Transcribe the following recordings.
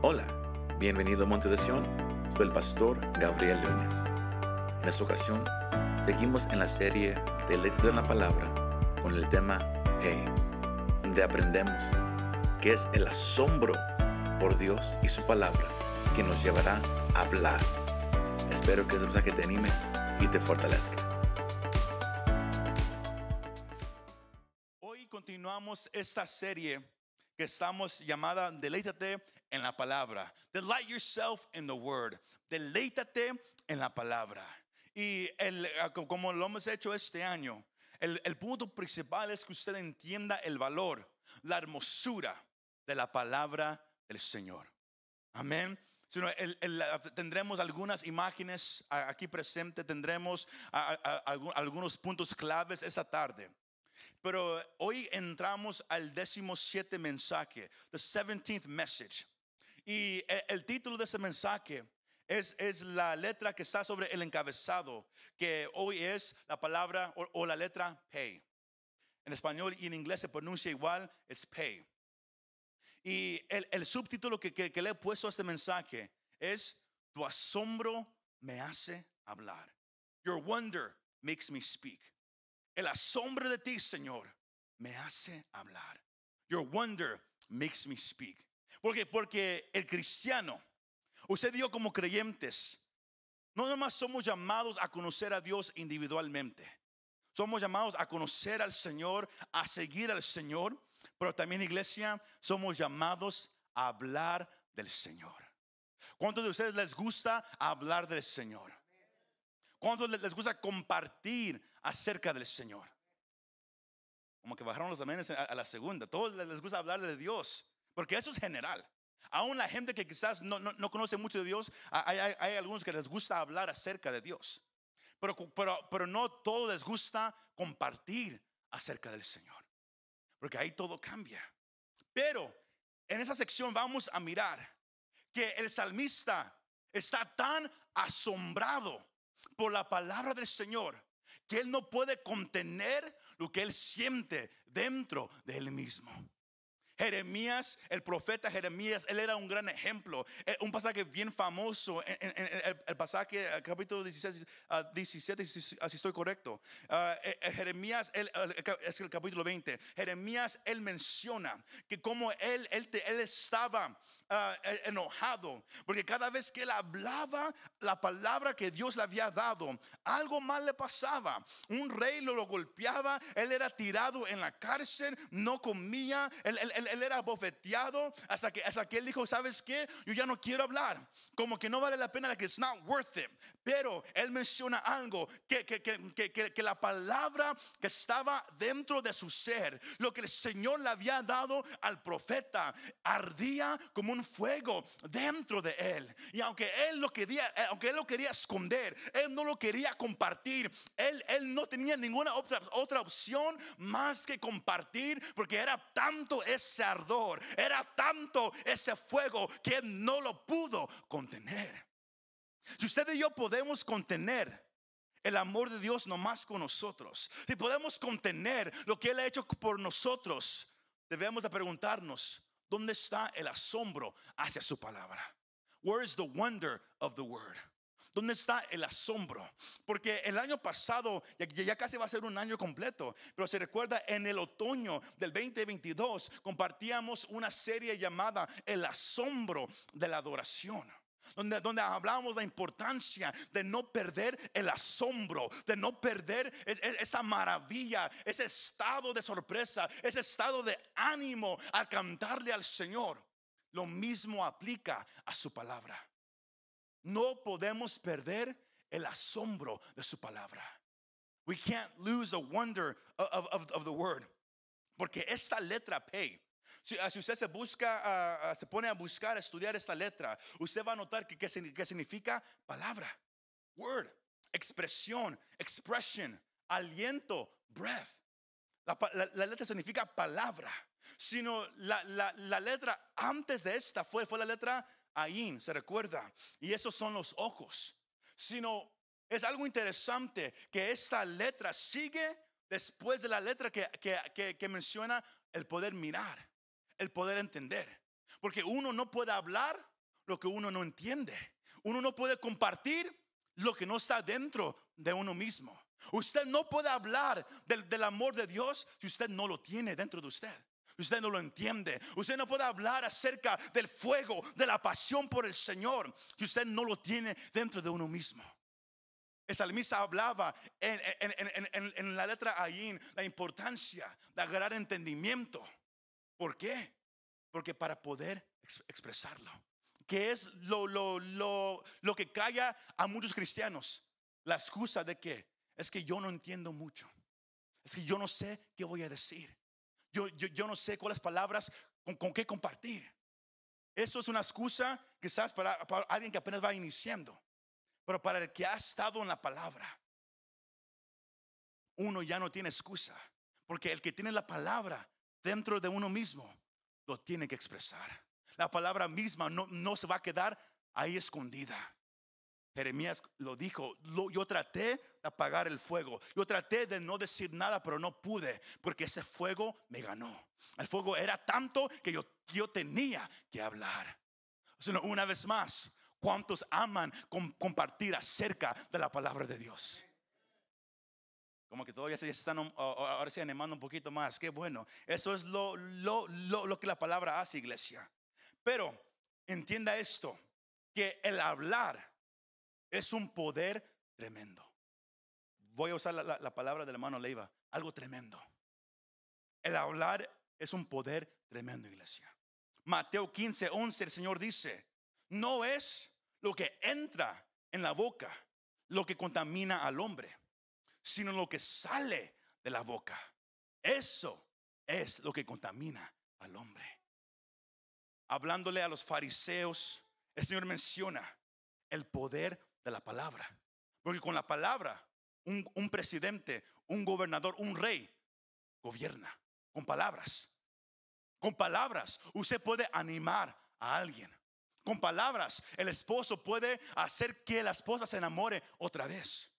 Hola, bienvenido a Monte de Sion. Soy el pastor Gabriel Núñez. En esta ocasión, seguimos en la serie de Letras de la Palabra con el tema Hey, donde aprendemos qué es el asombro por Dios y su palabra que nos llevará a hablar. Espero que este mensaje te anime y te fortalezca. Hoy continuamos esta serie que estamos llamada Deleítate en la palabra. Delight yourself in the word. Deleítate en la palabra. Y el, ah, co- como lo hemos hecho este año, el, el punto principal es que usted entienda el valor, la hermosura de la palabra del Señor. Amén. Sino la- tendremos algunas imágenes aquí presentes, tendremos algunos puntos claves esta tarde. Pero hoy entramos al décimo siete mensaje, the 17th message. Y e- el título de ese mensaje es, es la letra que está sobre el encabezado, que hoy es la palabra o, o la letra pay. En español y en inglés se pronuncia igual, es pay. Y el, el subtítulo que, que- que le he puesto a este mensaje es, tu asombro me hace hablar. Your wonder makes me speak. El asombro de ti, Señor, me hace hablar. Your wonder makes me speak. Porque, porque el cristiano, usted y yo como creyentes, no nomás somos llamados a conocer a Dios individualmente. Somos llamados a conocer al Señor, a seguir al Señor, pero también iglesia, somos llamados a hablar del Señor. ¿Cuántos de ustedes les gusta hablar del Señor? ¿Cuántos les gusta compartir acerca del Señor? Como que bajaron los amenes a, la segunda. Todos les gusta hablar de Dios, porque eso es general. Aún la gente que quizás no, no- no conoce mucho de Dios, hay, hay- algunos que les gusta hablar acerca de Dios. Pero, pero, pero no todos les gusta compartir acerca del Señor. Porque ahí todo cambia. Pero en esa sección vamos a mirar que el salmista está tan asombrado por la palabra del Señor que él no puede contener lo que él siente dentro de él mismo. Jeremías, el profeta Jeremías, él era un gran ejemplo. Eh, Un pasaje bien famoso, en, en- en el, el pasaje, eh, capítulo 16, ah, 17, si, así estoy correcto. Eh, Jeremías, él, el es el capítulo 20. Jeremías, él menciona que como él, él, él estaba eh, enojado, porque cada vez que él hablaba la palabra que Dios le había dado, algo mal le pasaba. Un rey lo, golpeaba, él era tirado en la cárcel, no comía, él, él- él- era bofeteado, hasta que, hasta que él dijo, ¿sabes qué? Yo ya no quiero hablar, como que no vale la pena, que it's not worth it. Pero él menciona algo, que, que- que- que la palabra que estaba dentro de su ser, lo que el Señor le había dado al profeta, ardía como un fuego dentro de él. Y aunque él lo quería, eh, aunque él lo quería esconder, él no lo quería compartir, él, él no tenía ninguna otra, otra opción más que compartir, porque era tanto ese ardor, era tanto ese fuego que él no lo pudo contener. Si usted y yo podemos contener el amor de Dios nomás con nosotros, si podemos contener lo que Él ha hecho por nosotros, debemos de preguntarnos, ¿dónde está el asombro hacia su palabra? Where is the wonder of the word? ¿Dónde está el asombro? Porque el año pasado, ya, casi va a ser un año completo, pero se recuerda en el otoño del 2022 compartíamos una serie llamada El asombro de la adoración. Donde, donde hablamos la importancia de no perder el asombro, de no perder es- es- esa maravilla, ese estado de sorpresa, ese estado de ánimo al cantarle al Señor. Lo mismo aplica a su palabra. No podemos perder el asombro de su palabra. We can't lose the wonder of, of- of the word. Porque esta letra P, si, ah, si usted se busca, ah, se pone a buscar, a estudiar esta letra, usted va a notar que, que, signi- que significa palabra, word, expresión, expression, aliento, breath. La, letra significa palabra, sino la, la- letra antes de esta fue, fue la letra Ain, se recuerda, y esos son los ojos. Sino es algo interesante que esta letra sigue después de la letra que- que- que menciona el poder mirar, el poder entender. Porque uno no puede hablar lo que uno no entiende. Uno no puede compartir lo que no está dentro de uno mismo. Usted no puede hablar del, amor de Dios si usted no lo tiene dentro de usted. Usted no lo entiende. Usted no puede hablar acerca del fuego, de la pasión por el Señor, si usted no lo tiene dentro de uno mismo. El salmista hablaba en, la letra ahí la importancia de agarrar entendimiento. ¿Por qué? Porque para poder expresarlo. Que es lo, lo, lo, lo que calla a muchos cristianos. La excusa de que es que yo no entiendo mucho. Es que yo no sé qué voy a decir. Yo, yo, yo no sé cuáles palabras con, con, qué compartir. Eso es una excusa quizás para, para alguien que apenas va iniciando. Pero para el que ha estado en la palabra, uno ya no tiene excusa. Porque el que tiene la palabra dentro de uno mismo, lo tiene que expresar. La palabra misma no, no se va a quedar ahí escondida. Jeremías lo dijo, yo traté de apagar el fuego, yo traté de no decir nada, pero no pude, porque ese fuego me ganó. El fuego era tanto que yo, yo tenía que hablar. una vez más, ¿Cuántos aman compartir acerca de la palabra de Dios? Como que todavía se están ahora se animando un poquito más. Qué bueno. Eso es lo que la palabra hace, iglesia. Pero entienda esto: que el hablar es un poder tremendo. Voy a usar la, la, la palabra del hermano Leiva, algo tremendo. El hablar es un poder tremendo, iglesia. Mateo 15, 11, el Señor dice: no es lo que entra en la boca lo que contamina al hombre, sino lo que sale de la boca. Eso es lo que contamina al hombre. Hablándole a los fariseos, el Señor menciona el poder de la palabra. Porque con la palabra, un, presidente, un gobernador, un rey, gobierna con palabras. Con palabras usted puede animar a alguien. Con palabras, el esposo puede hacer que la esposa se enamore otra vez.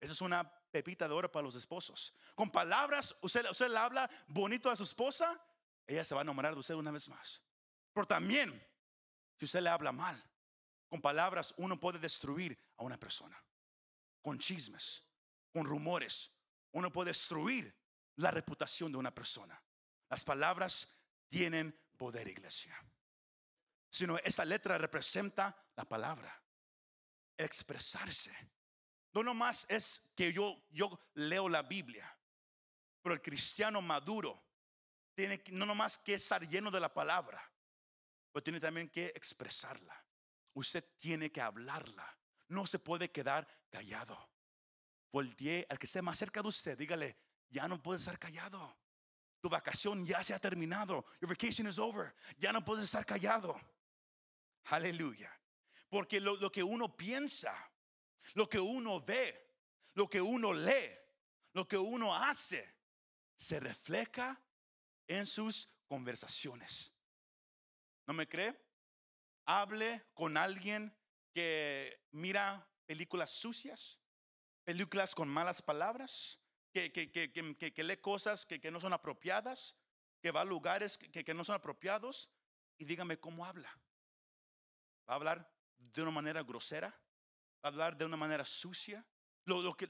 Esa es una pepita de oro para los esposos. Con palabras, usted, usted le habla bonito a su esposa, ella se va a enamorar de usted una vez más. Pero también, si usted le habla mal, con palabras uno puede destruir a una persona. Con chismes, con rumores, uno puede destruir la reputación de una persona. Las palabras tienen poder, iglesia sino esa letra representa la palabra, expresarse. No nomás es que yo, yo leo la Biblia, pero el cristiano maduro tiene no nomás que estar lleno de la palabra, pero tiene también que expresarla. Usted tiene que hablarla. No se puede quedar callado. Voltee al que esté más cerca de usted, dígale, ya no puedes estar callado. Tu vacación ya se ha terminado. Your vacation is over. Ya no puedes estar callado. Aleluya. Porque lo, que uno piensa, lo que uno ve, lo que uno lee, lo que uno hace, se refleja en sus conversaciones. ¿No me cree? Hable con alguien que mira películas sucias, películas con malas palabras, que, que, lee cosas que, no son apropiadas, que va a lugares que no son apropiados y dígame cómo habla. Va a hablar de una manera grosera, hablar de una manera sucia. Lo, que,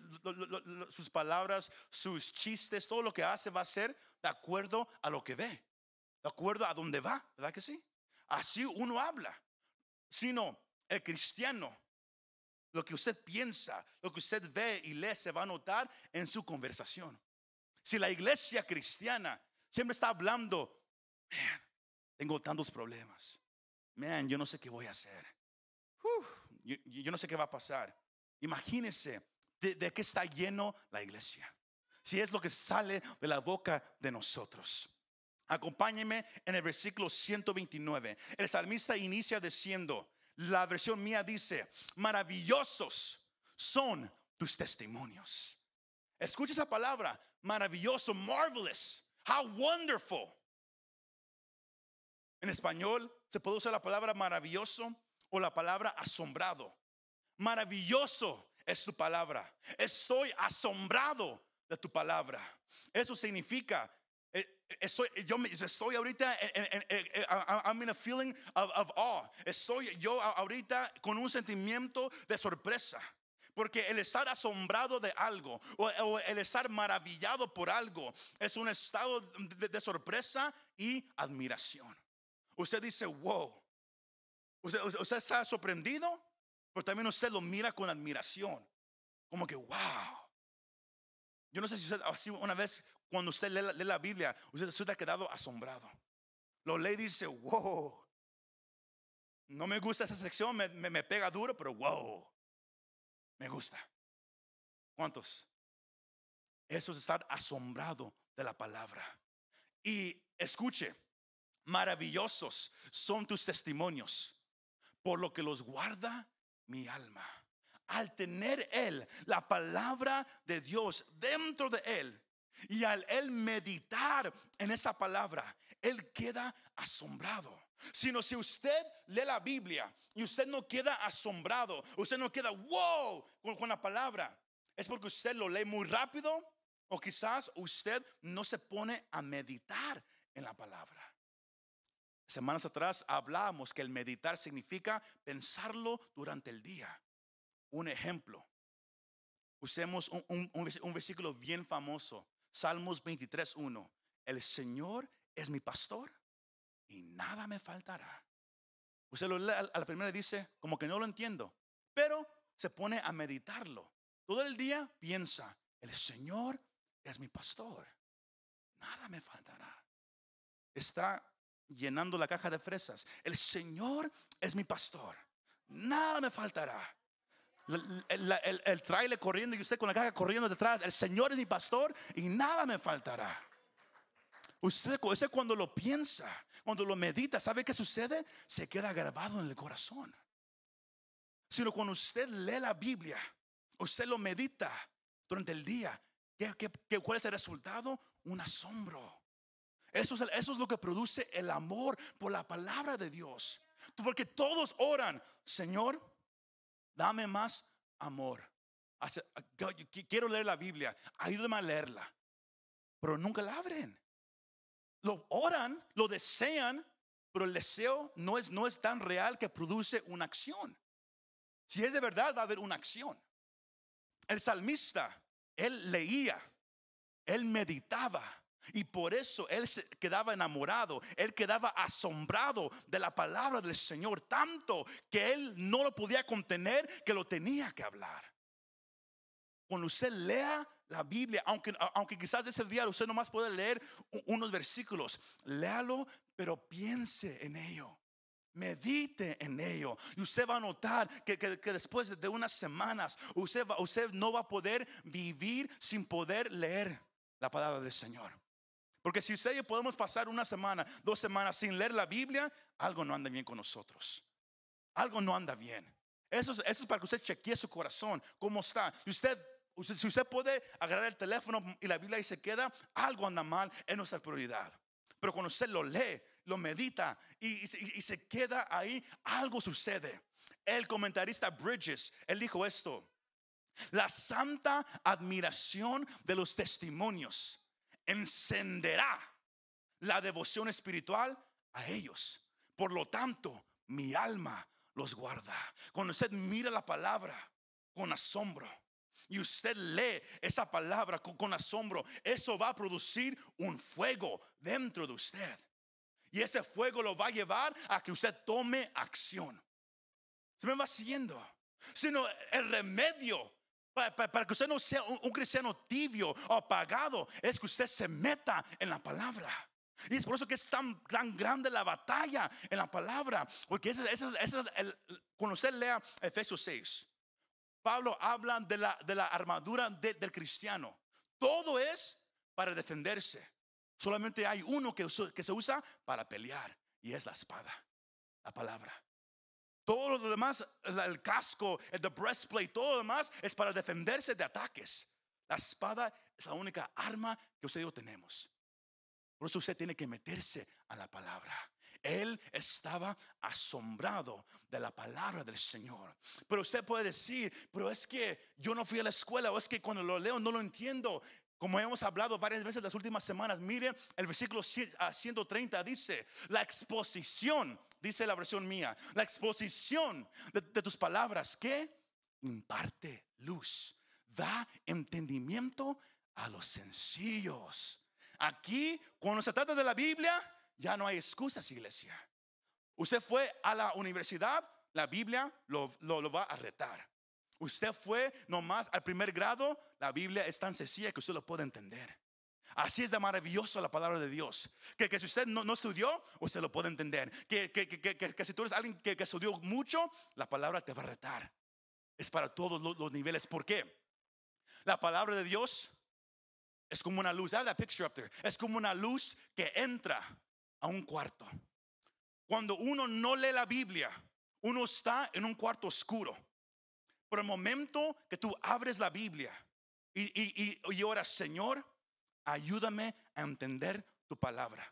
sus palabras, sus chistes, todo lo que hace va a ser de acuerdo a lo que ve, de acuerdo a dónde va, ¿verdad que sí? Así uno habla. Sino el cristiano, lo que usted piensa, lo que usted ve y lee se va a notar en su conversación. Si la iglesia cristiana siempre está hablando, tengo tantos problemas, man, yo no sé qué voy a hacer. Yo, no sé qué va a pasar. Imagínese de, qué está lleno la iglesia. Si es lo que sale de la boca de nosotros. Acompáñeme en el versículo 129. El salmista inicia diciendo, la versión mía dice, maravillosos son tus testimonios. Escucha esa palabra, maravilloso, marvelous, how wonderful. En español se puede usar la palabra maravilloso la palabra asombrado. Maravilloso es tu palabra. Estoy asombrado de tu palabra. Eso significa, eh, estoy, yo estoy ahorita, I- I'm in a feeling of, awe. Estoy yo ahorita con un sentimiento de sorpresa. Porque el estar asombrado de algo o, el estar maravillado por algo es un estado de sorpresa y admiración. Usted dice, wow. Usted, usted- está sorprendido, pero también usted lo mira con admiración. Como que, wow. Yo no sé si usted así una vez cuando usted lee la, lee la Biblia, usted, usted ha quedado asombrado. Lo lee y dice, wow. No me gusta esa sección, me, me- me pega duro, pero wow. Me gusta. ¿Cuántos? Eso es estar asombrado de la palabra. Y escuche, maravillosos son tus testimonios, por lo que los guarda mi alma. Al tener Él la palabra de Dios dentro de Él y al Él meditar en esa palabra, Él queda asombrado. Sino si usted lee la Biblia y usted no queda asombrado, usted no queda wow con, la palabra, es porque usted lo lee muy rápido o quizás usted no se pone a meditar en la palabra. Semanas atrás hablábamos que el meditar significa pensarlo durante el día. Un ejemplo. Usemos un, un- un vers- un versículo bien famoso. Salmos 23.1. El Señor es mi pastor y nada me faltará. Usted lo lee a la primera dice, como que no lo entiendo. Pero se pone a meditarlo. Todo el día piensa, el Señor es mi pastor. Nada me faltará. Está llenando la caja de fresas. El Señor es mi pastor. Nada me faltará. El, el- corriendo y usted con la caja corriendo detrás. El Señor es mi pastor y nada me faltará. Usted, usted cuando lo piensa, cuando lo medita, ¿sabe qué sucede? Se queda grabado en el corazón. Sino cuando usted lee la Biblia, usted lo medita durante el día. ¿Qué, qué- qué- cuál es el resultado? Un asombro. Eso es, eso es lo que produce el amor por la palabra de Dios. Porque todos oran, Señor, dame más amor. Quiero leer la Biblia, ayúdame a leerla. Pero nunca la abren. Lo oran, lo desean, pero el deseo no es, no es tan real que produce una acción. Si es de verdad, va a haber una acción. El salmista, él leía, él meditaba. Y por eso él se quedaba enamorado, él quedaba asombrado de la palabra del Señor, tanto que él no lo podía contener, que lo tenía que hablar. Cuando usted lea la Biblia, aunque, aunque quizás ese día usted nomás puede leer unos versículos, léalo, pero piense en ello. Medite en ello y usted va a notar que, que- que después de unas semanas usted, va- usted no va a poder vivir sin poder leer la palabra del Señor. Porque si usted podemos pasar una semana, dos semanas sin leer la Biblia, algo no anda bien con nosotros. Algo no anda bien. Eso es, para que usted chequee su corazón, cómo está. Si usted, si usted puede agarrar el teléfono y la Biblia y se queda, algo anda mal, es nuestra prioridad. Pero cuando usted lo lee, lo medita y, y se- y se queda ahí, algo sucede. El comentarista Bridges, él dijo esto. La santa admiración de los testimonios encenderá la devoción espiritual a ellos. Por lo tanto, mi alma los guarda. Cuando usted mira la palabra con asombro y usted lee esa palabra con, asombro, eso va a producir un fuego dentro de usted. Y ese fuego lo va a llevar a que usted tome acción. Se me va siguiendo. Sino el remedio pa- pa- para, que usted no sea un, cristiano tibio o apagado es que usted se meta en la palabra. Y es por eso que es tan, tan grande la batalla en la palabra. Porque ese, ese- ese es el, cuando usted lea Efesios 6, Pablo habla de la, de la armadura de- del cristiano. Todo es para defenderse. Solamente hay uno que, que se usa para pelear y es la espada, la palabra. Todo lo demás, el casco, el breastplate, todo lo demás es para defenderse de ataques. La espada es la única arma que usted y yo tenemos. Por eso usted tiene que meterse a la palabra. Él estaba asombrado de la palabra del Señor. Pero usted puede decir, pero es que yo no fui a la escuela o es que cuando lo leo no lo entiendo. Como hemos hablado varias veces las últimas semanas, mire el versículo 130 dice, la exposición, dice la versión mía, la exposición de, tus palabras que imparte luz, da entendimiento a los sencillos. Aquí, cuando se trata de la Biblia, ya no hay excusas, iglesia. Usted fue a la universidad, la Biblia lo, va a retar. Usted fue nomás al primer grado, la Biblia es tan sencilla que usted lo puede entender. Así es de maravilloso la palabra de Dios. Que, que si usted no, estudió, usted lo puede entender. Que, que, si tú eres alguien que, estudió mucho, la palabra te va a retar. Es para todos los, niveles. ¿Por qué? La palabra de Dios es como una luz. Have picture up there. Es como una luz que entra a un cuarto. Cuando uno no lee la Biblia, uno está en un cuarto oscuro. Por el momento que tú abres la Biblia y, y, y, oras, Señor, ayúdame a entender tu palabra.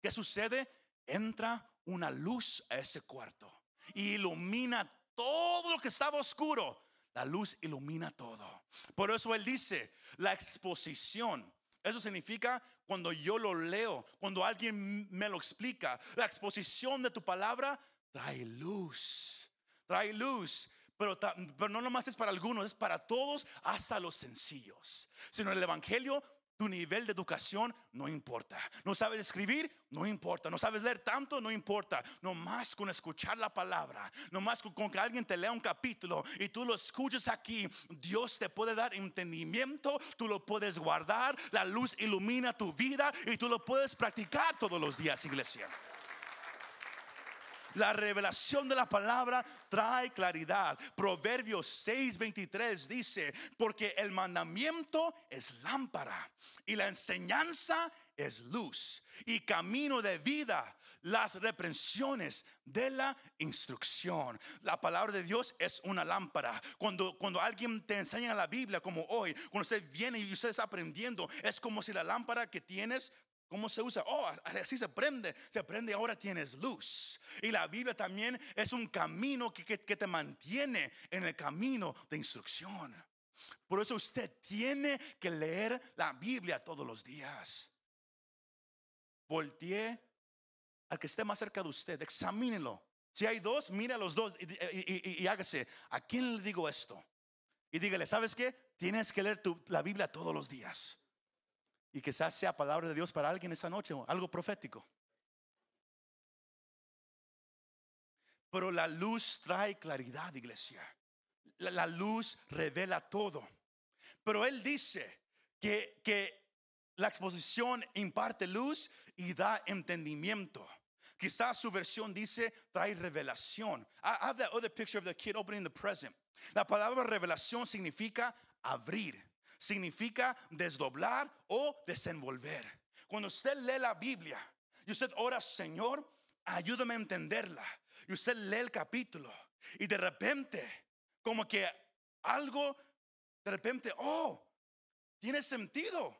¿Qué sucede? Entra una luz a ese cuarto y ilumina todo lo que estaba oscuro. La luz ilumina todo. Por eso Él dice, la exposición. Eso significa cuando yo lo leo, cuando alguien me lo explica. La exposición de tu palabra trae luz, trae luz. Pero, pero no nomás es para algunos, es para todos, hasta los sencillos. Sino el Evangelio tu nivel de educación no importa. No sabes escribir, no importa. No sabes leer tanto, no importa. No más con escuchar la palabra, no más con, que alguien te lea un capítulo y tú lo escuches aquí, Dios te puede dar entendimiento, tú lo puedes guardar, la luz ilumina tu vida y tú lo puedes practicar todos los días, iglesia. La revelación de la palabra trae claridad. Proverbios 6:23 dice, porque el mandamiento es lámpara y la enseñanza es luz y camino de vida las reprensiones de la instrucción. La palabra de Dios es una lámpara. Cuando, cuando alguien te enseña la Biblia, como hoy, cuando usted viene y usted está aprendiendo, es como si la lámpara que tienes ¿Cómo se usa? Oh, así se prende. Se prende, ahora tienes luz. Y la Biblia también es un camino que, te mantiene en el camino de instrucción. Por eso usted tiene que leer la Biblia todos los días. Voltee al que esté más cerca de usted, examínelo. Si hay dos, mire a los dos y, hágase, ¿a quién le digo esto? Y dígale, ¿sabes qué? Tienes que leer la Biblia todos los días. Y quizás sea palabra de Dios para alguien esa noche, algo profético. Pero la luz trae claridad, iglesia. La, luz revela todo. Pero Él dice que, que la exposición imparte luz y da entendimiento. Quizás su versión dice trae revelación. I have that other picture of the kid opening the present. La palabra revelación significa abrir significa desdoblar o desenvolver. Cuando usted lee la Biblia y usted ora, Señor, ayúdame a entenderla. Y usted lee el capítulo y de repente, como que algo, de repente, oh, tiene sentido.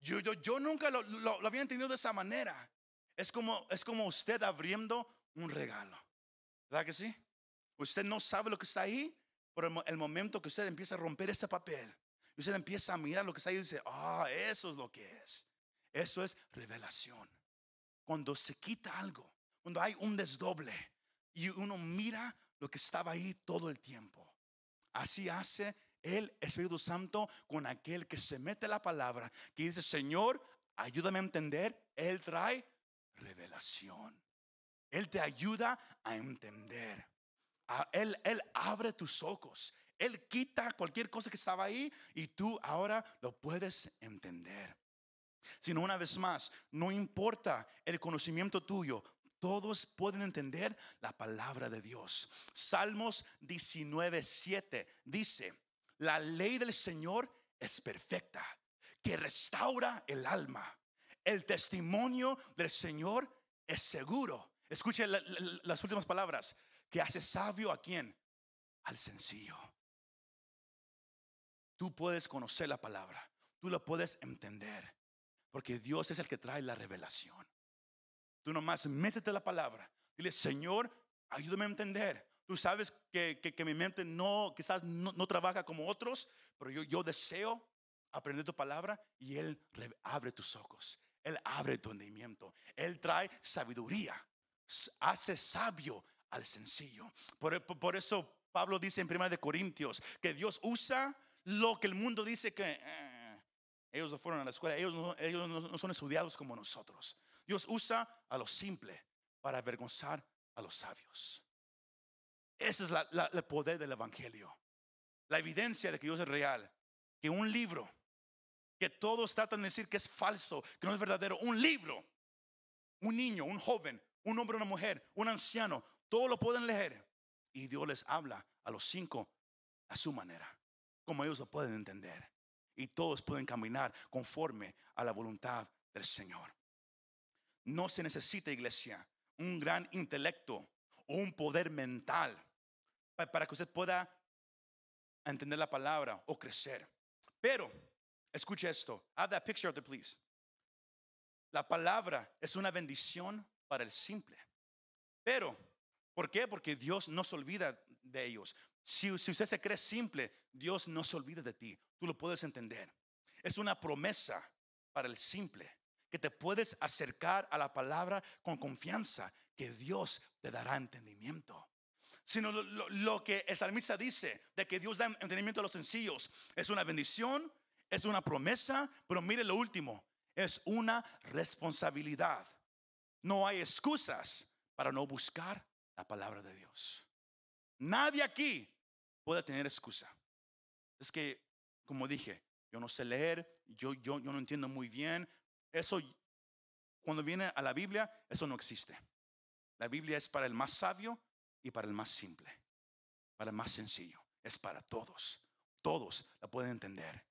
Yo, yo, yo nunca lo, lo, había entendido de esa manera. Es como, es como usted abriendo un regalo. ¿Verdad que sí? Usted no sabe lo que está ahí, pero el momento que usted empieza a romper ese papel, y usted empieza a mirar lo que está ahí y dice, ah, eso es lo que es. Eso es revelación. Cuando se quita algo, cuando hay un desdoble y uno mira lo que estaba ahí todo el tiempo. Así hace el Espíritu Santo con aquel que se mete la palabra, que dice, Señor, ayúdame a entender. Él trae revelación. Él te ayuda a entender. Él, él abre tus ojos. Él quita cualquier cosa que estaba ahí y tú ahora lo puedes entender. Sino una vez más, no importa el conocimiento tuyo, todos pueden entender la palabra de Dios. Salmos 19:7 dice, la ley del Señor es perfecta, que restaura el alma. El testimonio del Señor es seguro. Escuche las últimas palabras, que hace sabio a quien? Al sencillo. Tú puedes conocer la palabra, tú la puedes entender, porque Dios es el que trae la revelación. Tú nomás métete la palabra, dile, Señor, ayúdame a entender. Tú sabes que, mi mente no, quizás no, trabaja como otros, pero yo, yo deseo aprender tu palabra y Él re- abre tus ojos. Él abre tu entendimiento. Él trae sabiduría. Hace sabio al sencillo. Por, por- eso Pablo dice en 1 de Corintios que Dios usa lo que el mundo dice que eh, ellos no fueron a la escuela, ellos no, son estudiados como nosotros. Dios usa a lo simple para avergonzar a los sabios. Ese es el poder del Evangelio. La evidencia de que Dios es real. Que un libro que todos tratan de decir que es falso, que no es verdadero, un libro, un niño, un joven, un hombre, una mujer, un anciano, todos lo pueden leer. Y Dios les habla a los cinco a su manera, como ellos lo pueden entender. Y todos pueden caminar conforme a la voluntad del Señor. No se necesita, iglesia, un gran intelecto o un poder mental pa- para que usted pueda entender la palabra o crecer. Pero, escuche esto. Have that picture up there, please. La palabra es una bendición para el simple. Pero, ¿por qué? Porque Dios no se olvida de ellos. Si, usted se cree simple, Dios no se olvida de ti. Tú lo puedes entender. Es una promesa para el simple que te puedes acercar a la palabra con confianza que Dios te dará entendimiento. Sino lo, lo- lo que el salmista dice de que Dios da entendimiento a los sencillos es una bendición, es una promesa, pero mire lo último, es una responsabilidad. No hay excusas para no buscar la palabra de Dios. Nadie aquí puede tener excusa. Es que, como dije, yo no sé leer, yo, yo, yo no entiendo muy bien. Eso, cuando viene a la Biblia, eso no existe. La Biblia es para el más sabio y para el más simple, para el más sencillo. Es para todos. Todos la pueden entender.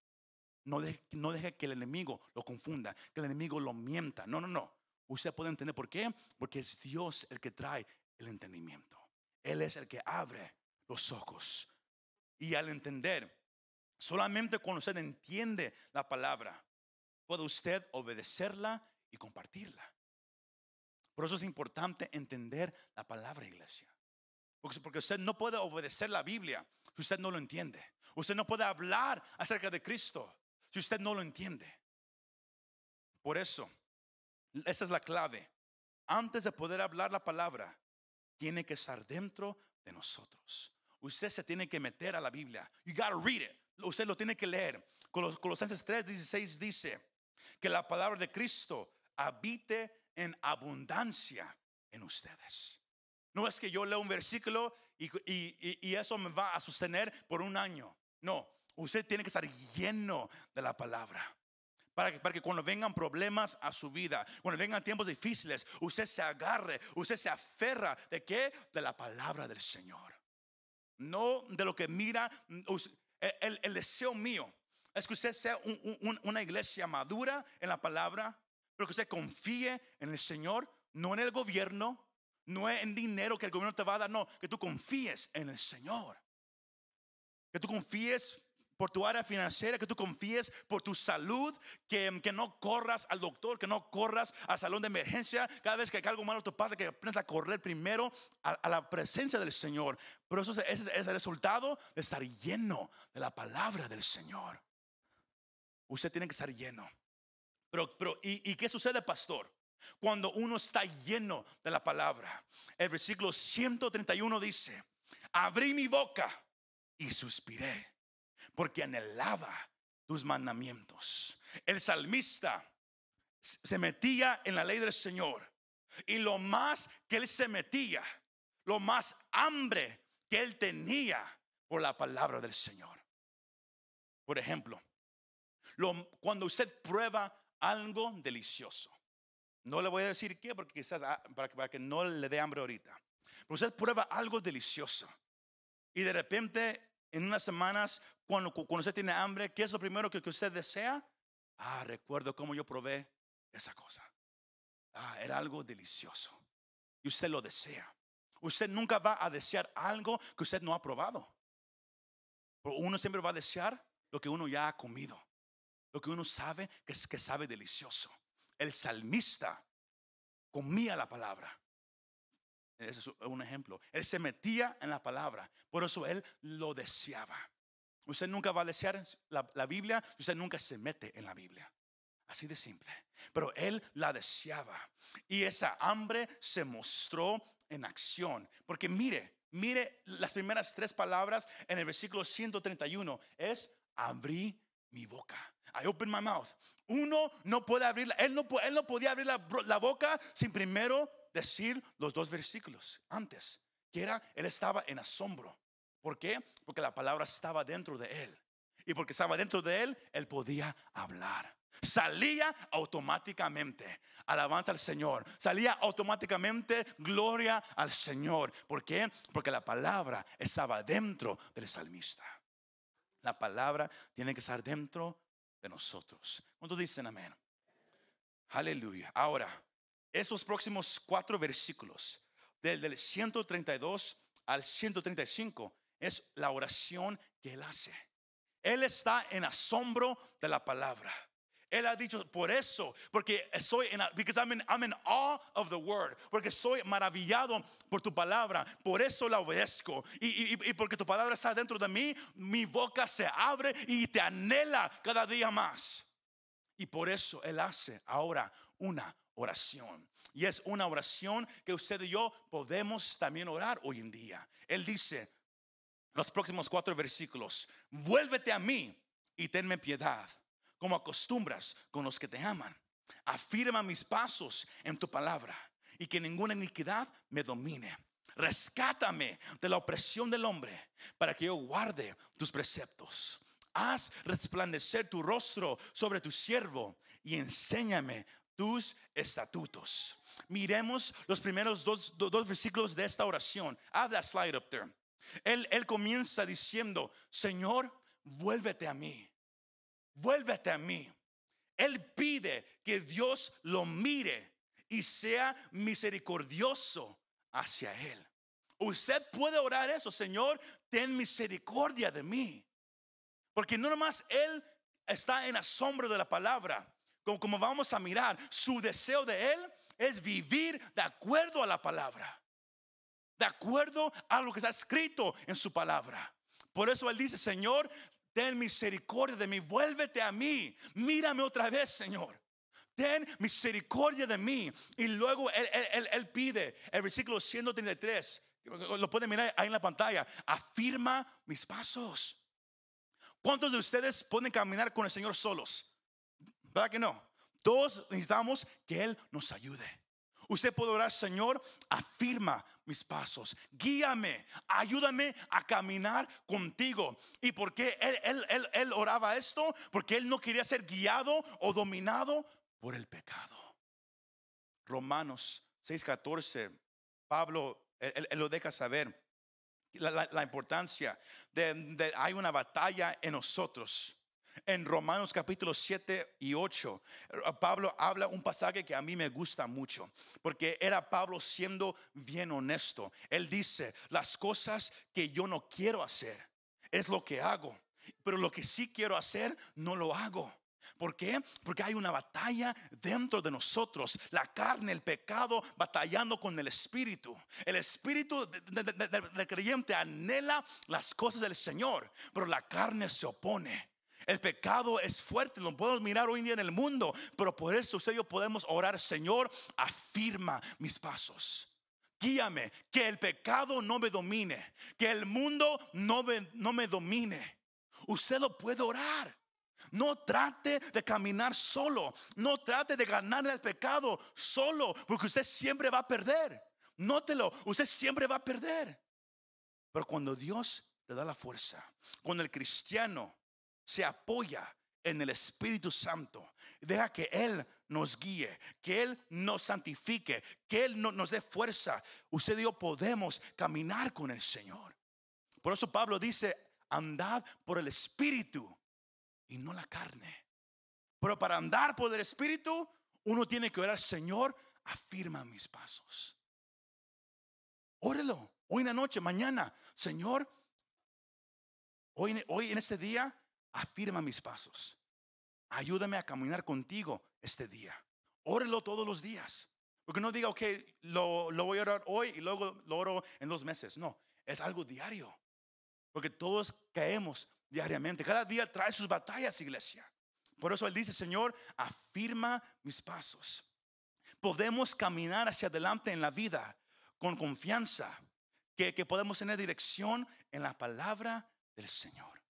No deje, no deje que el enemigo lo confunda, que el enemigo lo mienta. No, no, no. Usted puede entender por qué. Porque es Dios el que trae el entendimiento. Él es el que abre los ojos. Y al entender, solamente cuando usted entiende la palabra, puede usted obedecerla y compartirla. Por eso es importante entender la palabra, iglesia. Porque, usted no puede obedecer la Biblia si usted no lo entiende. Usted no puede hablar acerca de Cristo si usted no lo entiende. Por eso, esa es la clave. Antes de poder hablar la palabra, tiene que estar dentro de nosotros. Usted se tiene que meter a la Biblia. You gotta read it. Usted lo tiene que leer. Colos- Colosenses 3, 16 dice que la palabra de Cristo habite en abundancia en ustedes. No es que yo leo un versículo y- y- y eso me va a sostener por un año. No, usted tiene que estar lleno de la palabra. Para que, para que cuando vengan problemas a su vida, cuando vengan tiempos difíciles, usted se agarre, usted se aferra de qué? De la palabra del Señor. No de lo que mira. us- El, el- el deseo mío es que usted sea un- una iglesia madura en la palabra, pero que usted confíe en el Señor, no en el gobierno, no en dinero que el gobierno te va a dar, no, que tú confíes en el Señor. Que tú confíes por tu área financiera, que tú confíes por tu salud, que, que no corras al doctor, que no corras al salón de emergencia. Cada vez que algo malo te pasa, que aprendas a correr primero a, la presencia del Señor. Pero eso es, ese es el resultado de estar lleno de la palabra del Señor. Usted tiene que estar lleno. Pero, pero ¿y, ¿y qué sucede, pastor? Cuando uno está lleno de la palabra. El versículo 131 dice, abrí mi boca y suspiré, porque anhelaba tus mandamientos. El salmista se metía en la ley del Señor y lo más que él se metía, lo más hambre que él tenía por la palabra del Señor. Por ejemplo, lo- cuando usted prueba algo delicioso, no le voy a decir qué, porque quizás ah, para, que- para que no le dé hambre ahorita, pero usted prueba algo delicioso y de repente en unas semanas, cuando, usted tiene hambre, ¿qué es lo primero que, que usted desea? Ah, recuerdo cómo yo probé esa cosa. Ah, era algo delicioso. Y usted lo desea. Usted nunca va a desear algo que usted no ha probado. Uno siempre va a desear lo que uno ya ha comido. Lo que uno sabe que, es, que sabe delicioso. El salmista comía la palabra. Ese es un ejemplo. Él se metía en la palabra. Por eso él lo deseaba. Usted nunca va a desear la, la Biblia, usted nunca se mete en la Biblia. Así de simple. Pero él la deseaba. Y esa hambre se mostró en acción. Porque mire, mire las primeras tres palabras en el versículo 131. Es abrí mi boca. I open my mouth. Uno no puede abrir, él no, él no podía abrir la, la boca sin primero decir los dos versículos antes. Que era, él estaba en asombro. ¿Por qué? Porque la palabra estaba dentro de él. Y porque estaba dentro de él, él podía hablar. Salía automáticamente. Alabanza al Señor. Salía automáticamente gloria al Señor. ¿Por qué? Porque la palabra estaba dentro del salmista. La palabra tiene que estar dentro de nosotros. ¿Cuántos dicen amén? Aleluya. Ahora, estos próximos cuatro versículos, del, del 132 al 135, es la oración que él hace. Él está en asombro de la palabra. Él ha dicho por eso, porque estoy en, because I'm in, I'm in awe of the word, porque soy maravillado por tu palabra, por eso la obedezco. Y, y, y, porque tu palabra está dentro de mí, mi boca se abre y te anhela cada día más. Y por eso Él hace ahora una oración. Y es una oración que usted y yo podemos también orar hoy en día. Él dice, los próximos cuatro versículos, vuélvete a mí y tenme piedad, como acostumbras con los que te aman. Afirma mis pasos en tu palabra y que ninguna iniquidad me domine. Rescátame de la opresión del hombre para que yo guarde tus preceptos. Haz resplandecer tu rostro sobre tu siervo y enséñame tus estatutos. Miremos los primeros dos, dos versículos de esta oración. Haz that slide up there. Él, él comienza diciendo, Señor, vuélvete a mí, vuélvete a mí. Él pide que Dios lo mire y sea misericordioso hacia él. Usted puede orar eso, Señor, ten misericordia de mí. Porque no nomás Él está en asombro de la palabra, como, vamos a mirar, su deseo de Él es vivir de acuerdo a la palabra de acuerdo a lo que está escrito en su palabra. Por eso Él dice, Señor, ten misericordia de mí, vuélvete a mí, mírame otra vez, Señor. Ten misericordia de mí. Y luego él, pide, el versículo 133, lo pueden mirar ahí en la pantalla, afirma mis pasos. ¿Cuántos de ustedes pueden caminar con el Señor solos? ¿Verdad que no? Todos necesitamos que Él nos ayude. Usted puede orar, Señor, afirma mis pasos, guíame, ayúdame a caminar contigo. ¿Y por qué él, él, oraba esto? Porque él no quería ser guiado o dominado por el pecado. Romanos 6:14, Pablo, él, lo deja saber. La, importancia de hay una batalla en nosotros en Romanos capítulo 7 y 8, Pablo habla un pasaje que a mí me gusta mucho, porque era Pablo siendo bien honesto. Él dice, las cosas que yo no quiero hacer es lo que hago, pero lo que sí quiero hacer no lo hago. ¿Por qué? Porque hay una batalla dentro de nosotros. La carne, el pecado, batallando con el espíritu. El espíritu del creyente anhela las cosas del Señor, pero la carne se opone. El pecado es fuerte, lo podemos mirar hoy en día en el mundo, pero por eso usted y yo podemos orar, Señor, afirma mis pasos. Guíame, que el pecado no me domine, que el mundo no me, no me domine. Usted lo puede orar. No trate de caminar solo. No trate de ganar el pecado solo, porque usted siempre va a perder. Nótelo, usted siempre va a perder. Pero cuando Dios te da la fuerza, cuando el cristiano se apoya en el Espíritu Santo. Deja que Él nos guíe, que Él nos santifique, que Él nos dé fuerza. Usted y yo podemos caminar con el Señor. Por eso Pablo dice, andad por el Espíritu y no la carne. Pero para andar por el Espíritu, uno tiene que orar, Señor, afirma mis pasos. Órelo, hoy en la noche, mañana, Señor, hoy, hoy en este día, afirma mis pasos. Ayúdame a caminar contigo este día. Órelo todos los días. Porque no diga, ok, lo, lo voy a orar hoy y luego lo oro en dos meses. No, es algo diario. Porque todos caemos diariamente. Cada día trae sus batallas, iglesia. Por eso Él dice, Señor, afirma mis pasos. Podemos caminar hacia adelante en la vida con confianza, que, que podemos tener dirección en la palabra del Señor.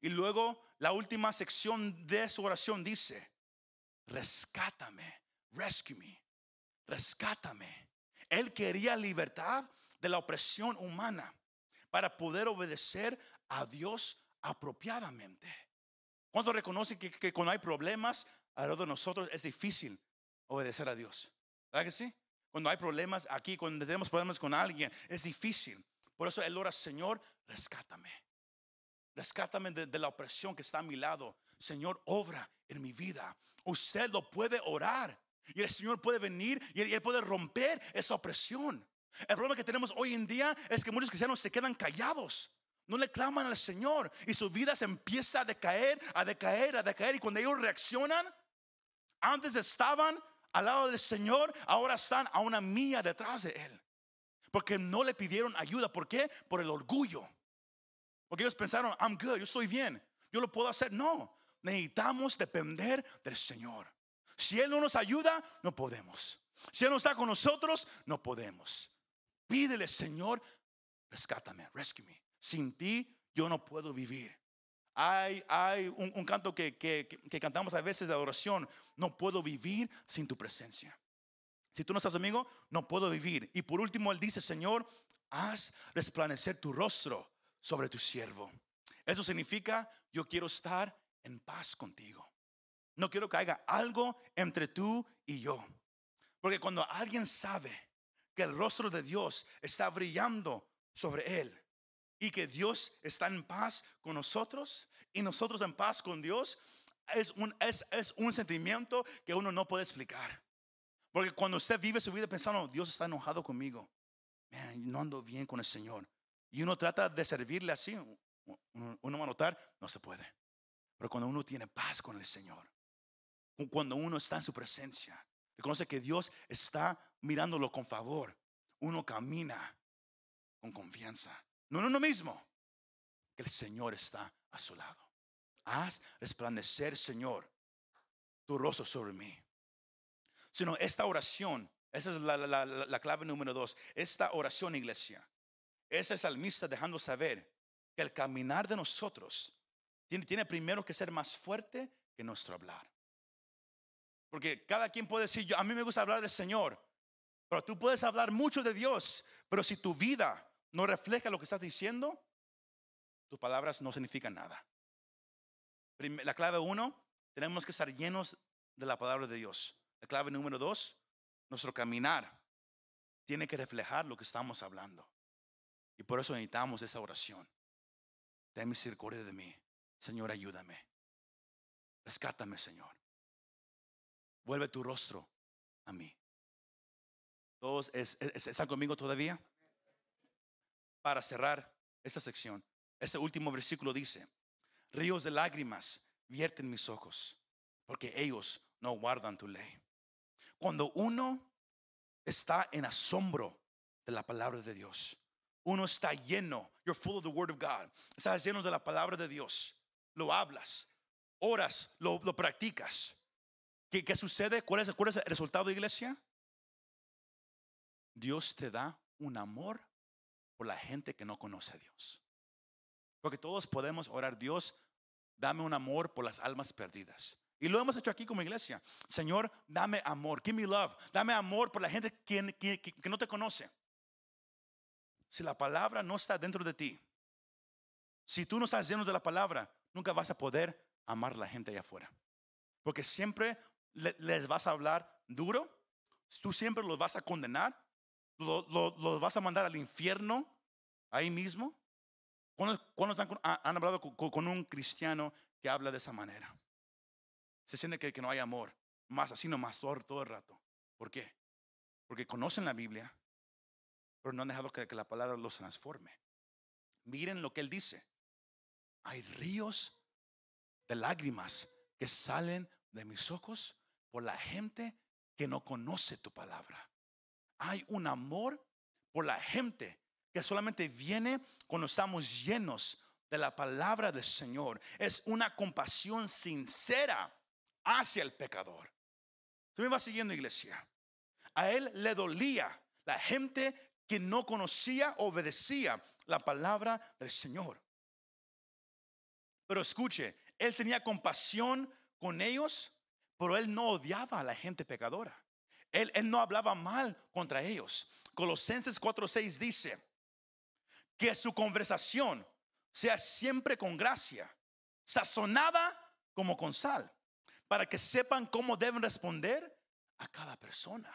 Y luego la última sección de su oración dice, rescátame, rescue me, rescátame. Él quería libertad de la opresión humana para poder obedecer a Dios apropiadamente. ¿Cuánto reconoce que, que, cuando hay problemas alrededor de nosotros es difícil obedecer a Dios? ¿Verdad que sí? Cuando hay problemas aquí, cuando tenemos problemas con alguien, es difícil. Por eso él ora, Señor, rescátame. Rescátame de, la opresión que está a mi lado. Señor, obra en mi vida. Usted lo puede orar. Y el Señor puede venir y él puede romper esa opresión. El problema que tenemos hoy en día es que muchos cristianos se quedan callados. No le claman al Señor y su vida se empieza a decaer, a decaer, a decaer. Y cuando ellos reaccionan, antes estaban al lado del Señor, ahora están a una milla detrás de Él. Porque no le pidieron ayuda. ¿Por qué? Por el orgullo. Porque ellos pensaron, I'm good, yo estoy bien, yo lo puedo hacer. No, necesitamos depender del Señor. Si Él no nos ayuda, no podemos. Si Él no está con nosotros, no podemos. Pídele, Señor, rescátame, rescue me. Sin ti yo no puedo vivir. Hay, un, canto que, que, que, cantamos a veces de adoración. No puedo vivir sin tu presencia. Si tú no estás amigo, no puedo vivir. Y por último, Él dice, Señor, haz resplandecer tu rostro sobre tu siervo. Eso significa, yo quiero estar en paz contigo. No quiero que haya algo entre tú y yo. Porque cuando alguien sabe que el rostro de Dios está brillando sobre él y que Dios está en paz con nosotros y nosotros en paz con Dios, es un, es, es un sentimiento que uno no puede explicar. Porque cuando usted vive su vida pensando, Dios está enojado conmigo, no ando bien con el Señor y uno trata de servirle así, uno va a notar, no se puede. Pero cuando uno tiene paz con el Señor, cuando uno está en su presencia, reconoce que Dios está mirándolo con favor, uno camina con confianza. No en uno mismo, que el Señor está a su lado. Haz resplandecer, Señor, tu rostro sobre mí. Sino esta oración, esa es la, la clave número dos. Esta oración, iglesia, ese salmista dejando saber que el caminar de nosotros tiene, tiene primero que ser más fuerte que nuestro hablar. Porque cada quien puede decir, yo, a mí me gusta hablar del Señor, pero tú puedes hablar mucho de Dios, pero si tu vida no refleja lo que estás diciendo, tus palabras no significan nada. La clave uno, tenemos que estar llenos de la palabra de Dios. La clave número dos, nuestro caminar tiene que reflejar lo que estamos hablando. Y por eso necesitamos esa oración. Ten misericordia de mí. Señor, ayúdame. Rescátame, Señor. Vuelve tu rostro a mí. ¿Todos están conmigo todavía? Para cerrar esta sección, este último versículo dice, ríos de lágrimas vierten mis ojos, porque ellos no guardan tu ley. Cuando uno está en asombro de la palabra de Dios, uno está lleno, you're full of the word of God. Estás lleno de la palabra de Dios. Lo hablas, oras, lo, lo practicas. ¿Qué, ¿Qué, sucede? ¿Cuál es, ¿Cuál es el resultado, iglesia? Dios te da un amor por la gente que no conoce a Dios. Porque todos podemos orar, Dios, dame un amor por las almas perdidas. Y lo hemos hecho aquí como iglesia. Señor, dame amor, give me love. Dame amor por la gente que, que, que no te conoce si la palabra no está dentro de ti, si tú no estás lleno de la palabra, nunca vas a poder amar a la gente allá afuera. Porque siempre les vas a hablar duro, tú siempre los vas a condenar, los, vas a mandar al infierno ahí mismo. ¿Cuándo, han, hablado con, un cristiano que habla de esa manera? Se siente que, no hay amor, más así nomás todo, todo el rato. ¿Por qué? Porque conocen la Biblia, pero no han dejado que, la palabra los transforme. Miren lo que él dice. Hay ríos de lágrimas que salen de mis ojos por la gente que no conoce tu palabra. Hay un amor por la gente que solamente viene cuando estamos llenos de la palabra del Señor es una compasión sincera hacia el pecador. ¿Tú me vas siguiendo, iglesia? A él le dolía la gente que no conocía, obedecía la palabra del Señor. Pero escuche, él tenía compasión con ellos, pero él no odiaba a la gente pecadora. Él, él no hablaba mal contra ellos. Colosenses 4:6 dice que su conversación sea siempre con gracia, sazonada como con sal, para que sepan cómo deben responder a cada persona.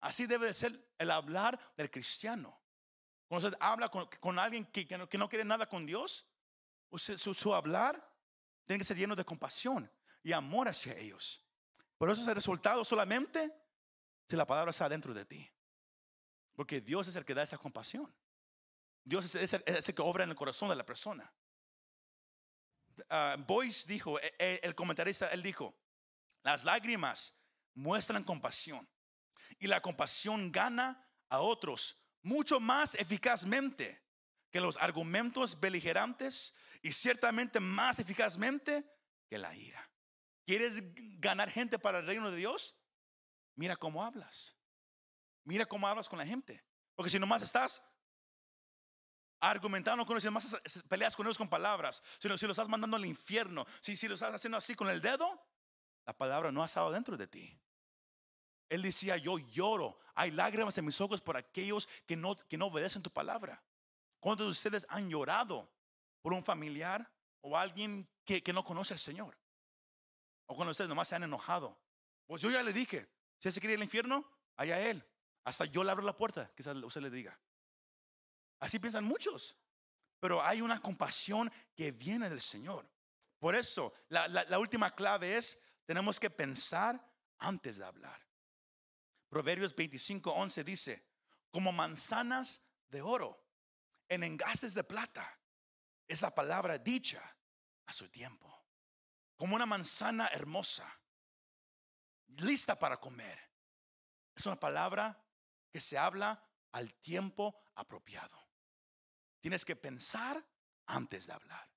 Así debe de ser el hablar del cristiano. Cuando usted habla con, alguien que, no, quiere nada con Dios, su, su, hablar tiene que ser lleno de compasión y amor hacia ellos. Pero eso es el resultado solamente si la palabra está dentro de ti. Porque Dios es el que da esa compasión. Dios es, el, que obra en el corazón de la persona. Uh, Boyce dijo, e, e, el comentarista, él dijo, las lágrimas muestran compasión y la compasión gana a otros mucho más eficazmente que los argumentos beligerantes y ciertamente más eficazmente que la ira. ¿Quieres ganar gente para el reino de Dios? Mira cómo hablas. Mira cómo hablas con la gente. Porque si nomás estás argumentando con ellos, si nomás peleas con ellos con palabras, si, si lo estás mandando al infierno, si, si lo estás haciendo así con el dedo, la palabra no ha estado dentro de ti. Él decía, yo lloro, hay lágrimas en mis ojos por aquellos que no, que no obedecen tu palabra. ¿Cuántos de ustedes han llorado por un familiar o alguien que, que no conoce al Señor? O cuando ustedes nomás se han enojado. Pues yo ya le dije, si se quiere ir al infierno, allá él. Hasta yo le abro la puerta, quizás usted le diga. Así piensan muchos. Pero hay una compasión que viene del Señor. Por eso, la, la última clave es, tenemos que pensar antes de hablar. Proverbios 25, 11 dice, como manzanas de oro en engastes de plata, es la palabra dicha a su tiempo. Como una manzana hermosa, lista para comer. Es una palabra que se habla al tiempo apropiado. Tienes que pensar antes de hablar.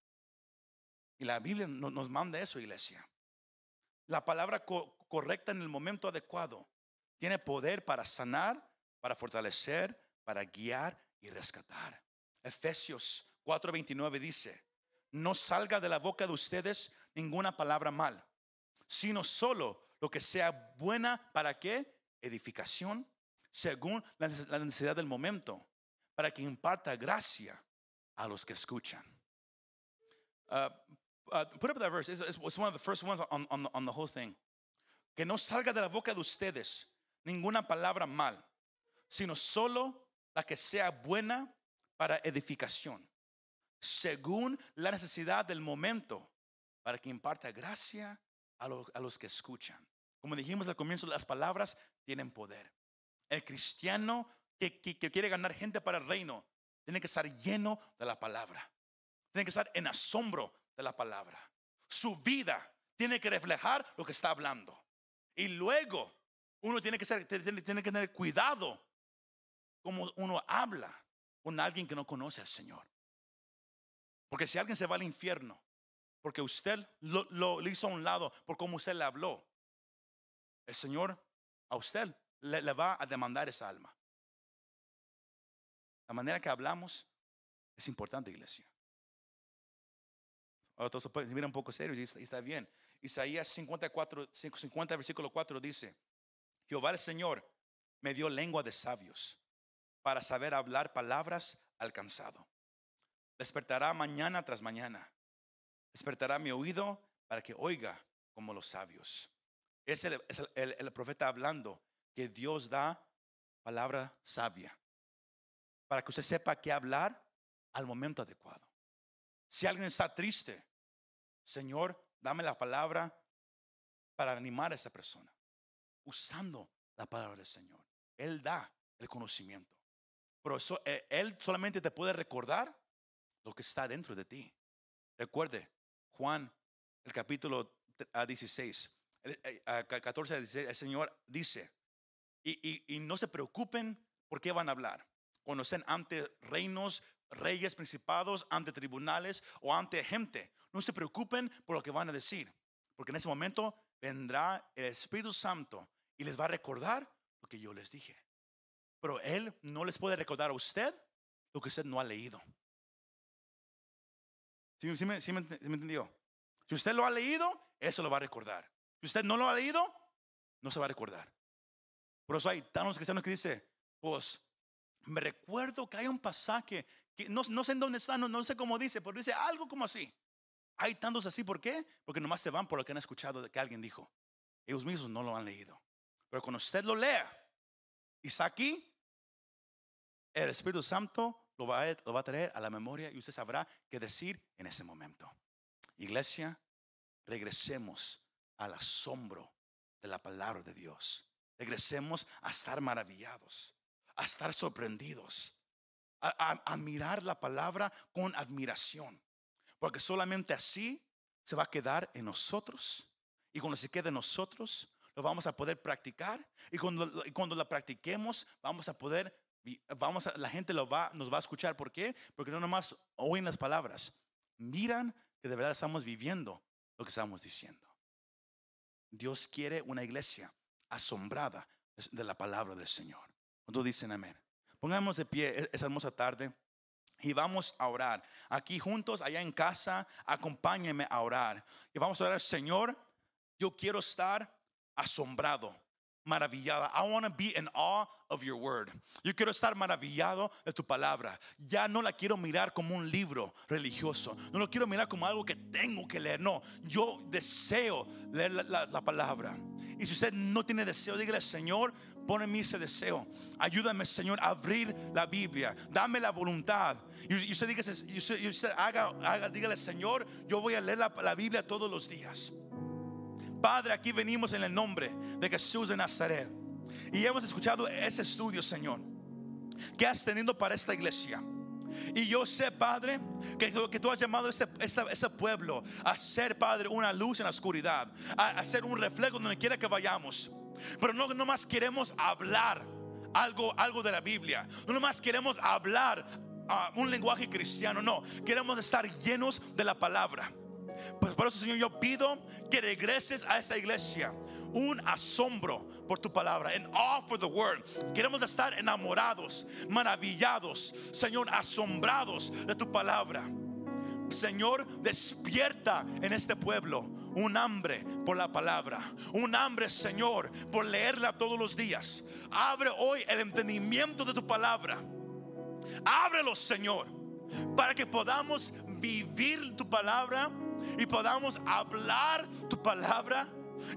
Y la Biblia nos manda eso, iglesia. La palabra correcta en el momento adecuado tiene poder para sanar, para fortalecer, para guiar y rescatar. Efesios 4:29 dice, no salga de la boca de ustedes ninguna palabra mal, sino solo lo que sea buena para qué? Edificación, según la necesidad del momento, para que imparta gracia a los que escuchan. Uh, uh, put up that verse. It's, one of the first ones on, on, on the whole thing. Que no salga de la boca de ustedes ninguna palabra mal, sino solo la que sea buena para edificación, según la necesidad del momento, para que imparta gracia a, los que escuchan. Como dijimos al comienzo, las palabras tienen poder. El cristiano que, que quiere ganar gente para el reino tiene que estar lleno de la palabra. Tiene que estar en asombro de la palabra. Su vida tiene que reflejar lo que está hablando. Y luego uno tiene que, tener cuidado como uno habla con alguien que no conoce al Señor. Porque si alguien se va al infierno, porque usted lo, hizo a un lado por cómo usted le habló, el Señor a usted le, va a demandar esa alma. La manera que hablamos es importante, iglesia. Se miran un poco está, y está bien. Isaías 54, 50, versículo 4 dice, Jehová el Señor me dio lengua de sabios para saber hablar palabras alcanzado. Despertará mañana tras mañana. Despertará mi oído para que oiga como los sabios. Es el, el profeta hablando que Dios da palabra sabia para que usted sepa qué hablar al momento adecuado. Si alguien está triste, Señor, dame la palabra para animar a esa persona usando la palabra del Señor. Él da el conocimiento. Pero eso, eh, Él solamente te puede recordar lo que está dentro de ti. Recuerde, Juan, el capítulo 16, 14 16, el Señor dice, y, y, no se preocupen por qué van a hablar. Cuando estén ante reinos reyes, principados, ante tribunales o ante gente. No se preocupen por lo que van a decir, porque en ese momento vendrá el Espíritu Santo y les va a recordar lo que yo les dije. Pero Él no les puede recordar a usted lo que usted no ha leído. ¿Sí, me, entendió? Si usted lo ha leído, eso lo va a recordar. Si usted no lo ha leído, no se va a recordar. Por eso hay tantos cristianos que dice, pues me recuerdo que hay un pasaje que no, sé en dónde está, no, no, sé cómo dice, pero dice algo como así. Hay tantos así, ¿por qué? Porque nomás se van por lo que han escuchado de que alguien dijo. Ellos mismos no lo han leído. Pero cuando usted lo lea y está aquí, el Espíritu Santo lo va, a, lo va a traer a la memoria y usted sabrá qué decir en ese momento. Iglesia, regresemos al asombro de la palabra de Dios. Regresemos a estar maravillados, a estar sorprendidos, a, mirar la palabra con admiración. Porque solamente así se va a quedar en nosotros. Y cuando se quede en nosotros, lo vamos a poder practicar. Y cuando, cuando la practiquemos, vamos a poder, vamos la gente lo va, nos va a escuchar. ¿Por qué? Porque no nomás oyen las palabras, miran que de verdad estamos viviendo lo que estamos diciendo. Dios quiere una iglesia asombrada de la palabra del Señor. Cuando dicen amén. Pongamos de pie e-, esa hermosa tarde y vamos a orar. Aquí juntos, allá en casa, acompáñenme a orar. Y vamos a orar, Señor, yo quiero estar asombrado maravillada. I want to be in awe of your word. Yo quiero estar maravillado de tu palabra. Ya no la quiero mirar como un libro religioso. No lo quiero mirar como algo que tengo que leer. No, yo deseo leer la, palabra. Y si usted no tiene deseo, dígale, Señor, pone en mí ese deseo. Ayúdame, Señor, a abrir la Biblia. Dame la voluntad. Y usted, diga, haga, haga, dígale, Señor, yo voy a leer la Biblia todos los días. Padre, aquí venimos en el nombre de Jesús de Nazaret. Y hemos escuchado ese estudio, Señor, que has tenido para esta iglesia. Y yo sé, Padre, que, que tú has llamado a este, este, pueblo a ser, Padre, una luz en la oscuridad, a, ser un reflejo donde quiera que vayamos. Pero no, más queremos hablar algo, algo de la Biblia. No más queremos hablar ah, un lenguaje cristiano. No, queremos estar llenos de la palabra. Pues por eso, Señor, yo pido que regreses a esta iglesia. Un asombro por tu palabra. En all for the word. Queremos estar enamorados, maravillados, Señor, asombrados de tu palabra. Señor, despierta en este pueblo un hambre por la palabra, un hambre, Señor, por leerla todos los días. Abre hoy el entendimiento de tu palabra. Ábrelo, Señor, para que podamos vivir tu palabra y podamos hablar tu palabra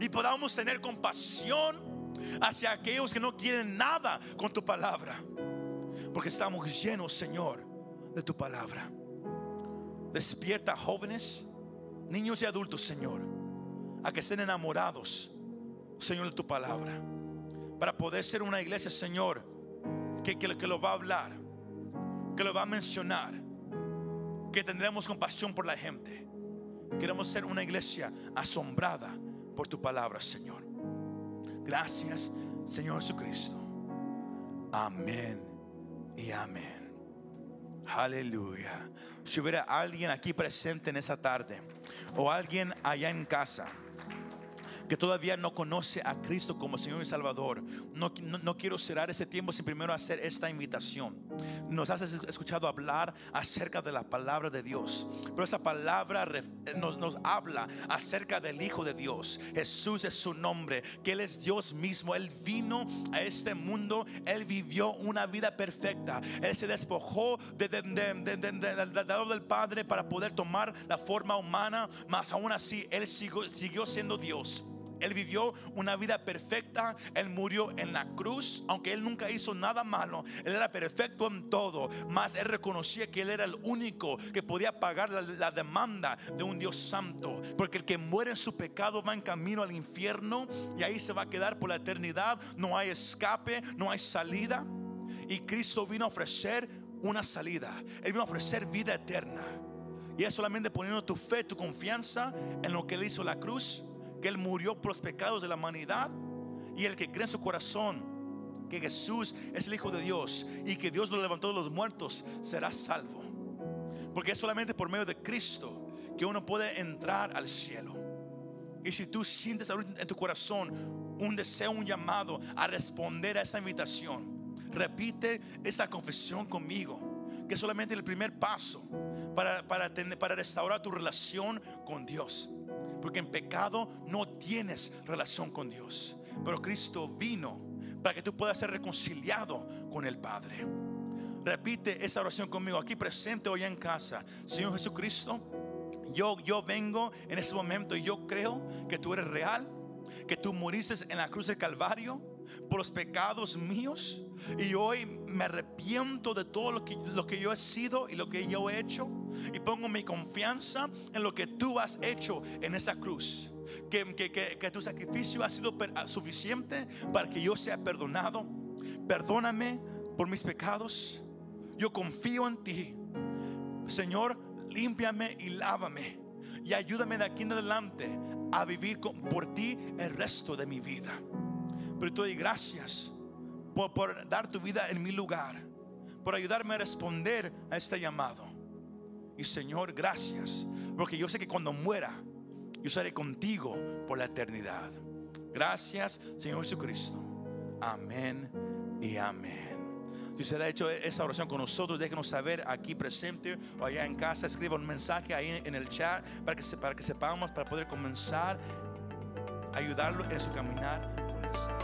y podamos tener compasión hacia aquellos que no quieren nada con tu palabra. Porque estamos llenos, Señor, de tu palabra. Despierta jóvenes, niños y adultos, Señor, a que estén enamorados, Señor, de tu palabra. Para poder ser una iglesia, Señor, que, que, que lo va a hablar, que lo va a mencionar, que tendremos compasión por la gente Queremos ser una iglesia asombrada por tu palabra, Señor. Gracias, Señor Jesucristo. Amén y amén. Aleluya. Si hubiera alguien aquí presente en esta tarde o alguien allá en casa que todavía no conoce a Cristo como Señor y Salvador, no, no, quiero cerrar ese tiempo sin primero hacer esta invitación. Nos has escuchado hablar acerca de la palabra de Dios, pero esa palabra nos, nos habla acerca del Hijo de Dios. Jesús es su nombre, que Él es Dios mismo. Él vino a este mundo, Él vivió una vida perfecta. Él se despojó de, de, de, del Padre para poder tomar la forma humana, mas aún así Él siguió, siguió siendo Dios. Él vivió una vida perfecta. Él murió en la cruz, aunque él nunca hizo nada malo. Él era perfecto en todo. Mas él reconocía que él era el único que podía pagar la, demanda de un Dios santo. Porque el que muere en su pecado va en camino al infierno y ahí se va a quedar por la eternidad. No hay escape, no hay salida. Y Cristo vino a ofrecer una salida. Él vino a ofrecer vida eterna. Y es solamente poniendo tu fe, tu confianza en lo que él hizo la cruz que Él murió por los pecados de la humanidad y el que cree en su corazón que Jesús es el Hijo de Dios y que Dios lo levantó de los muertos, serás salvo. Porque es solamente por medio de Cristo que uno puede entrar al cielo. Y si tú sientes en tu corazón un deseo, un llamado a responder a esta invitación, repite esa confesión conmigo, que solamente el primer paso para, para, para restaurar tu relación con Dios. Porque en pecado no tienes relación con Dios. Pero Cristo vino para que tú puedas ser reconciliado con el Padre. Repite esa oración conmigo aquí presente hoy en casa. Señor Jesucristo, yo, yo vengo en este momento y yo creo que tú eres real, que tú moriste en la cruz del Calvario por los pecados míos. Y hoy me arrepiento de todo lo que, que yo he sido y lo que yo he hecho. Y pongo mi confianza en lo que tú has hecho en esa cruz. Que, que, que, tu sacrificio ha sido suficiente para que yo sea perdonado. Perdóname por mis pecados. Yo confío en ti. Señor, límpiame y lávame. Y ayúdame de aquí en adelante a vivir por ti el resto de mi vida. Pero te doy gracias por, dar tu vida en mi lugar, por ayudarme a responder a este llamado. Y Señor, gracias, porque yo sé que cuando muera, yo estaré contigo por la eternidad. Gracias, Señor Jesucristo. Amén y amén. Si usted ha hecho esa oración con nosotros, déjenos saber aquí presente o allá en casa. Escriba un mensaje ahí en el chat para que, para que sepamos, para poder comenzar a ayudarlo en su caminar con el Señor.